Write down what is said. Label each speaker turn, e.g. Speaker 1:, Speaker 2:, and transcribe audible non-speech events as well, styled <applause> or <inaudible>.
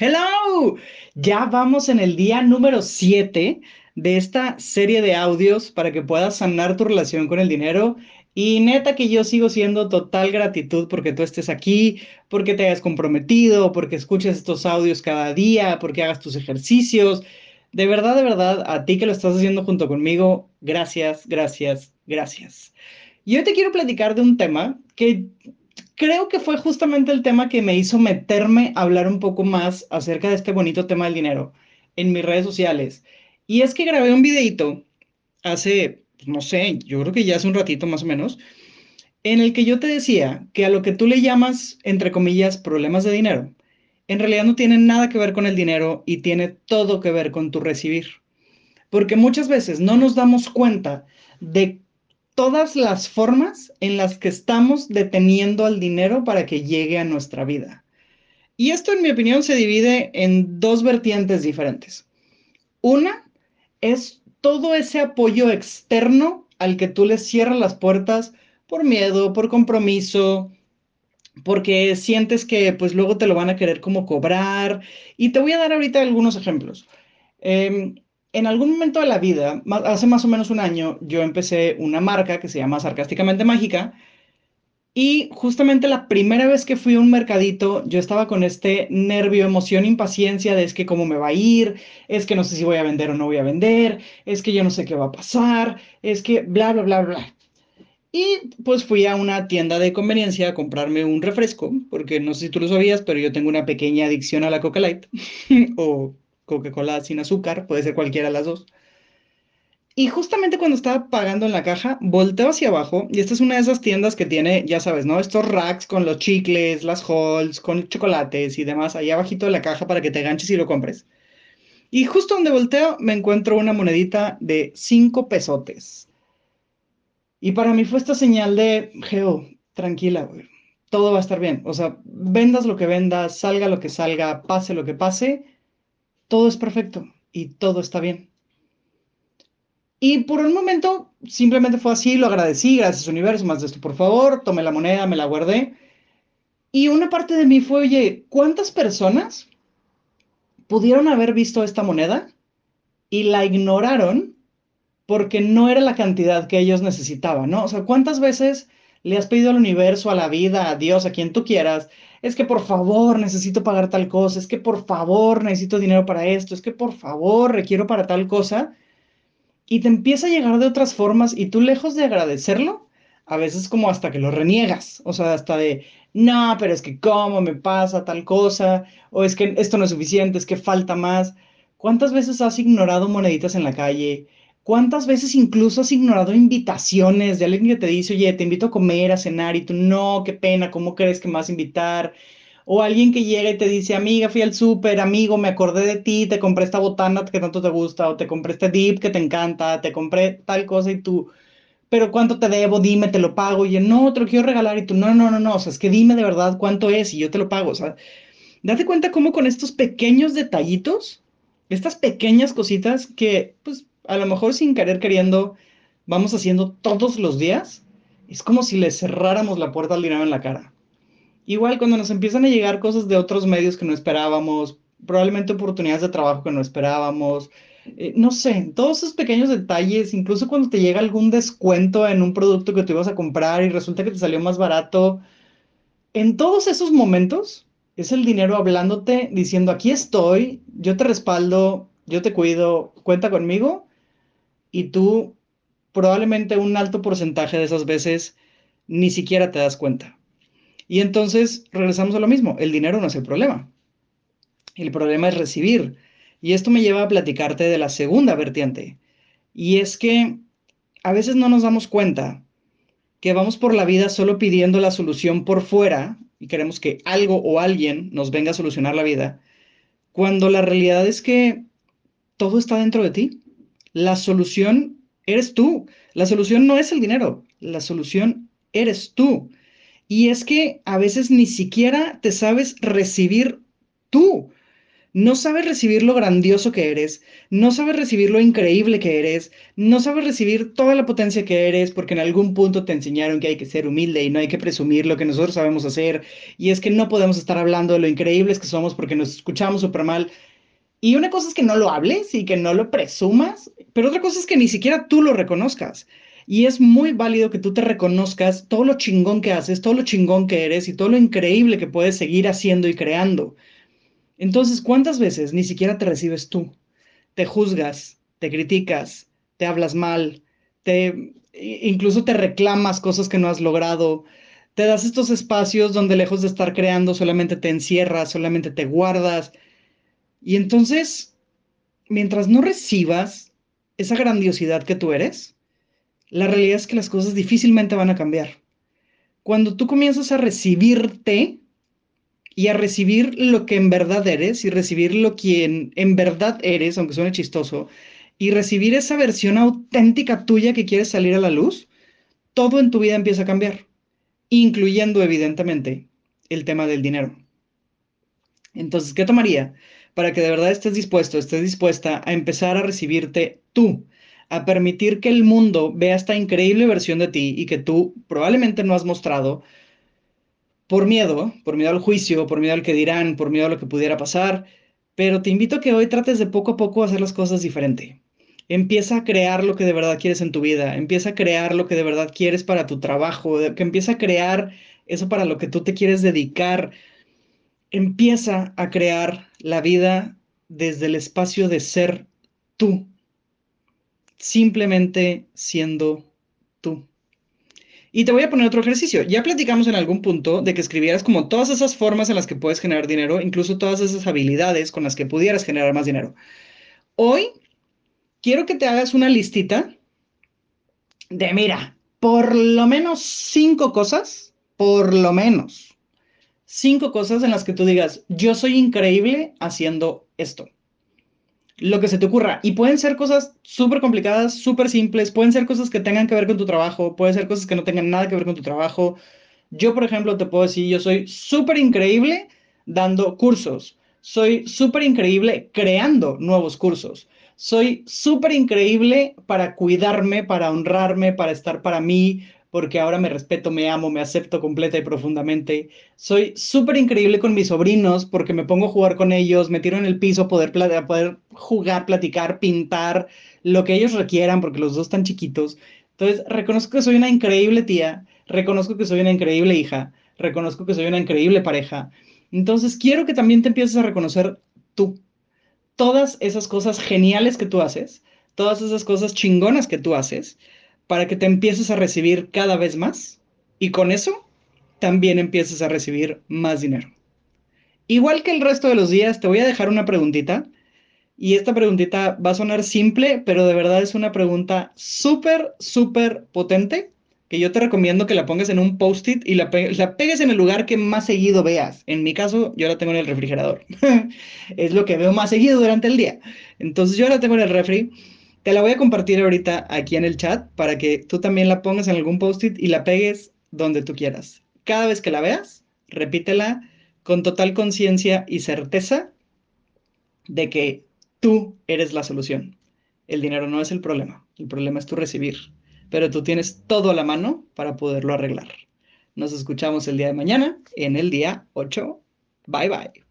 Speaker 1: Hello, ya vamos en el día número 7 de esta serie de audios para que puedas sanar tu relación con el dinero. Y neta que yo sigo siendo total gratitud porque tú estés aquí, porque te hayas comprometido, porque escuches estos audios cada día, porque hagas tus ejercicios. De verdad, de verdad, a ti que lo estás haciendo junto conmigo, gracias, gracias, gracias. Y hoy te quiero platicar de un tema que creo que fue justamente el tema que me hizo meterme a hablar un poco más acerca de este bonito tema del dinero en mis redes sociales. Y es que grabé un videito hace, pues, no sé, yo creo que ya hace un ratito más o menos, en el que yo te decía que a lo que tú le llamas, entre comillas, problemas de dinero, en realidad no tiene nada que ver con el dinero y tiene todo que ver con tu recibir. Porque muchas veces no nos damos cuenta de todas las formas en las que estamos deteniendo al dinero para que llegue a nuestra vida. Y esto, en mi opinión, se divide en dos vertientes diferentes. Una es todo ese apoyo externo al que tú le cierras las puertas por miedo, por compromiso, porque sientes que pues luego te lo van a querer como cobrar. Y te voy a dar ahorita algunos ejemplos. Eh, en algún momento de la vida, hace más o menos un año, yo empecé una marca que se llama Sarcásticamente Mágica. Y justamente la primera vez que fui a un mercadito, yo estaba con este nervio, emoción, impaciencia de es que cómo me va a ir, es que no sé si voy a vender o no voy a vender, es que yo no sé qué va a pasar, es que bla, bla, bla, bla. Y pues fui a una tienda de conveniencia a comprarme un refresco, porque no sé si tú lo sabías, pero yo tengo una pequeña adicción a la Coca Light <laughs> o Coca-Cola sin azúcar, puede ser cualquiera de las dos. Y justamente cuando estaba pagando en la caja, volteo hacia abajo y esta es una de esas tiendas que tiene, ya sabes, ¿no? Estos racks con los chicles, las halls, con chocolates y demás, ahí abajito de la caja para que te ganches y lo compres. Y justo donde volteo me encuentro una monedita de cinco pesotes. Y para mí fue esta señal de, Geo, tranquila, todo va a estar bien. O sea, vendas lo que vendas, salga lo que salga, pase lo que pase, todo es perfecto y todo está bien. Y por un momento simplemente fue así, lo agradecí, gracias universo, más de esto por favor, tomé la moneda, me la guardé. Y una parte de mí fue, oye, ¿cuántas personas pudieron haber visto esta moneda y la ignoraron porque no era la cantidad que ellos necesitaban, ¿no? O sea, ¿cuántas veces le has pedido al universo, a la vida, a Dios, a quien tú quieras, es que por favor necesito pagar tal cosa, es que por favor necesito dinero para esto, es que por favor requiero para tal cosa, y te empieza a llegar de otras formas y tú lejos de agradecerlo, a veces como hasta que lo reniegas, o sea, hasta de, no, pero es que cómo me pasa tal cosa, o es que esto no es suficiente, es que falta más. ¿Cuántas veces has ignorado moneditas en la calle? ¿Cuántas veces incluso has ignorado invitaciones de alguien que te dice, oye, te invito a comer, a cenar, y tú, no, qué pena, ¿cómo crees que me vas a invitar? O alguien que llega y te dice, amiga, fui al súper, amigo, me acordé de ti, te compré esta botana que tanto te gusta, o te compré este dip que te encanta, te compré tal cosa y tú, pero ¿cuánto te debo? Dime, te lo pago. Y yo, no, te lo quiero regalar. Y tú, no, no, no, no, o sea, es que dime de verdad cuánto es y yo te lo pago. O sea, date cuenta cómo con estos pequeños detallitos, estas pequeñas cositas que, pues, a lo mejor sin querer queriendo, vamos haciendo todos los días, es como si le cerráramos la puerta al dinero en la cara. Igual cuando nos empiezan a llegar cosas de otros medios que no esperábamos, probablemente oportunidades de trabajo que no esperábamos, eh, no sé, todos esos pequeños detalles, incluso cuando te llega algún descuento en un producto que tú ibas a comprar y resulta que te salió más barato, en todos esos momentos es el dinero hablándote, diciendo, aquí estoy, yo te respaldo, yo te cuido, cuenta conmigo y tú probablemente un alto porcentaje de esas veces ni siquiera te das cuenta. Y entonces regresamos a lo mismo, el dinero no es el problema. El problema es recibir. Y esto me lleva a platicarte de la segunda vertiente. Y es que a veces no nos damos cuenta que vamos por la vida solo pidiendo la solución por fuera y queremos que algo o alguien nos venga a solucionar la vida, cuando la realidad es que todo está dentro de ti. La solución eres tú. La solución no es el dinero. La solución eres tú. Y es que a veces ni siquiera te sabes recibir tú. no sabes recibir lo grandioso que eres, no sabes recibir lo increíble que eres, no sabes recibir toda la potencia que eres porque en algún punto te enseñaron que hay que ser humilde y no hay que presumir lo que nosotros sabemos hacer y es que no podemos estar hablando de lo increíbles que somos porque nos escuchamos súper mal. Y una cosa es que no lo hables y que no lo presumas, pero otra cosa es que ni siquiera tú lo reconozcas. Y es muy válido que tú te reconozcas todo lo chingón que haces, todo lo chingón que eres y todo lo increíble que puedes seguir haciendo y creando. Entonces, ¿cuántas veces ni siquiera te recibes tú? Te juzgas, te criticas, te hablas mal, te incluso te reclamas cosas que no has logrado, te das estos espacios donde lejos de estar creando solamente te encierras, solamente te guardas. Y entonces, mientras no recibas esa grandiosidad que tú eres, la realidad es que las cosas difícilmente van a cambiar. Cuando tú comienzas a recibirte, y a recibir lo que en verdad eres y recibir lo que en, verdad eres, aunque suene chistoso, y recibir esa versión auténtica tuya que quieres salir a la luz, todo en tu vida empieza a cambiar, incluyendo evidentemente el tema del dinero. Entonces, ¿qué tomaría para que de verdad estés dispuesto, estés dispuesta a empezar a recibirte tú, a permitir que el mundo vea esta increíble versión de ti y que tú probablemente no has mostrado, por miedo, por miedo al juicio, por miedo al que dirán, por miedo a lo que pudiera pasar, pero te invito a que hoy trates de poco a poco hacer las cosas diferente. Empieza a crear lo que de verdad quieres en tu vida, empieza a crear lo que de verdad quieres para tu trabajo, que empieza a crear eso para lo que tú te quieres dedicar. Empieza a crear la vida desde el espacio de ser tú, simplemente siendo tú. Y te voy a poner otro ejercicio. Ya platicamos en algún punto de que escribieras como todas esas formas en las que puedes generar dinero, incluso todas esas habilidades con las que pudieras generar más dinero. Hoy quiero que te hagas una listita de, mira, por lo menos cinco cosas, por lo menos cinco cosas en las que tú digas, yo soy increíble haciendo esto lo que se te ocurra. Y pueden ser cosas súper complicadas, súper simples, pueden ser cosas que tengan que ver con tu trabajo, pueden ser cosas que no tengan nada que ver con tu trabajo. Yo, por ejemplo, te puedo decir, yo soy súper increíble dando cursos, soy súper increíble creando nuevos cursos, soy súper increíble para cuidarme, para honrarme, para estar para mí, porque ahora me respeto, me amo, me acepto completa y profundamente. Soy súper increíble con mis sobrinos porque me pongo a jugar con ellos, me tiro en el piso poder, poder jugar, platicar, pintar, lo que ellos requieran porque los dos están chiquitos. Entonces, reconozco que soy una increíble tía, reconozco que soy una increíble hija, reconozco que soy una increíble pareja. Entonces, quiero que también te empieces a reconocer tú. Todas esas cosas geniales que tú haces, todas esas cosas chingonas que tú haces, para que te empieces a recibir cada vez más y con eso también empieces a recibir más dinero. Igual que el resto de los días, te voy a dejar una preguntita y esta preguntita va a sonar simple, pero de verdad es una pregunta súper, súper potente que yo te recomiendo que la pongas en un post-it y la, la, pegues en el lugar que más seguido veas. En mi caso, yo la tengo en el refrigerador. <laughs> es lo que veo más seguido durante el día. Entonces yo la tengo en el refri te la voy a compartir ahorita aquí en el chat para que tú también la pongas en algún post-it y la pegues donde tú quieras. Cada vez que la veas, repítela con total conciencia y certeza de que tú eres la solución. El dinero no es el problema, el problema es tu recibir, pero tú tienes todo a la mano para poderlo arreglar. Nos escuchamos el día de mañana en el día 8. Bye bye.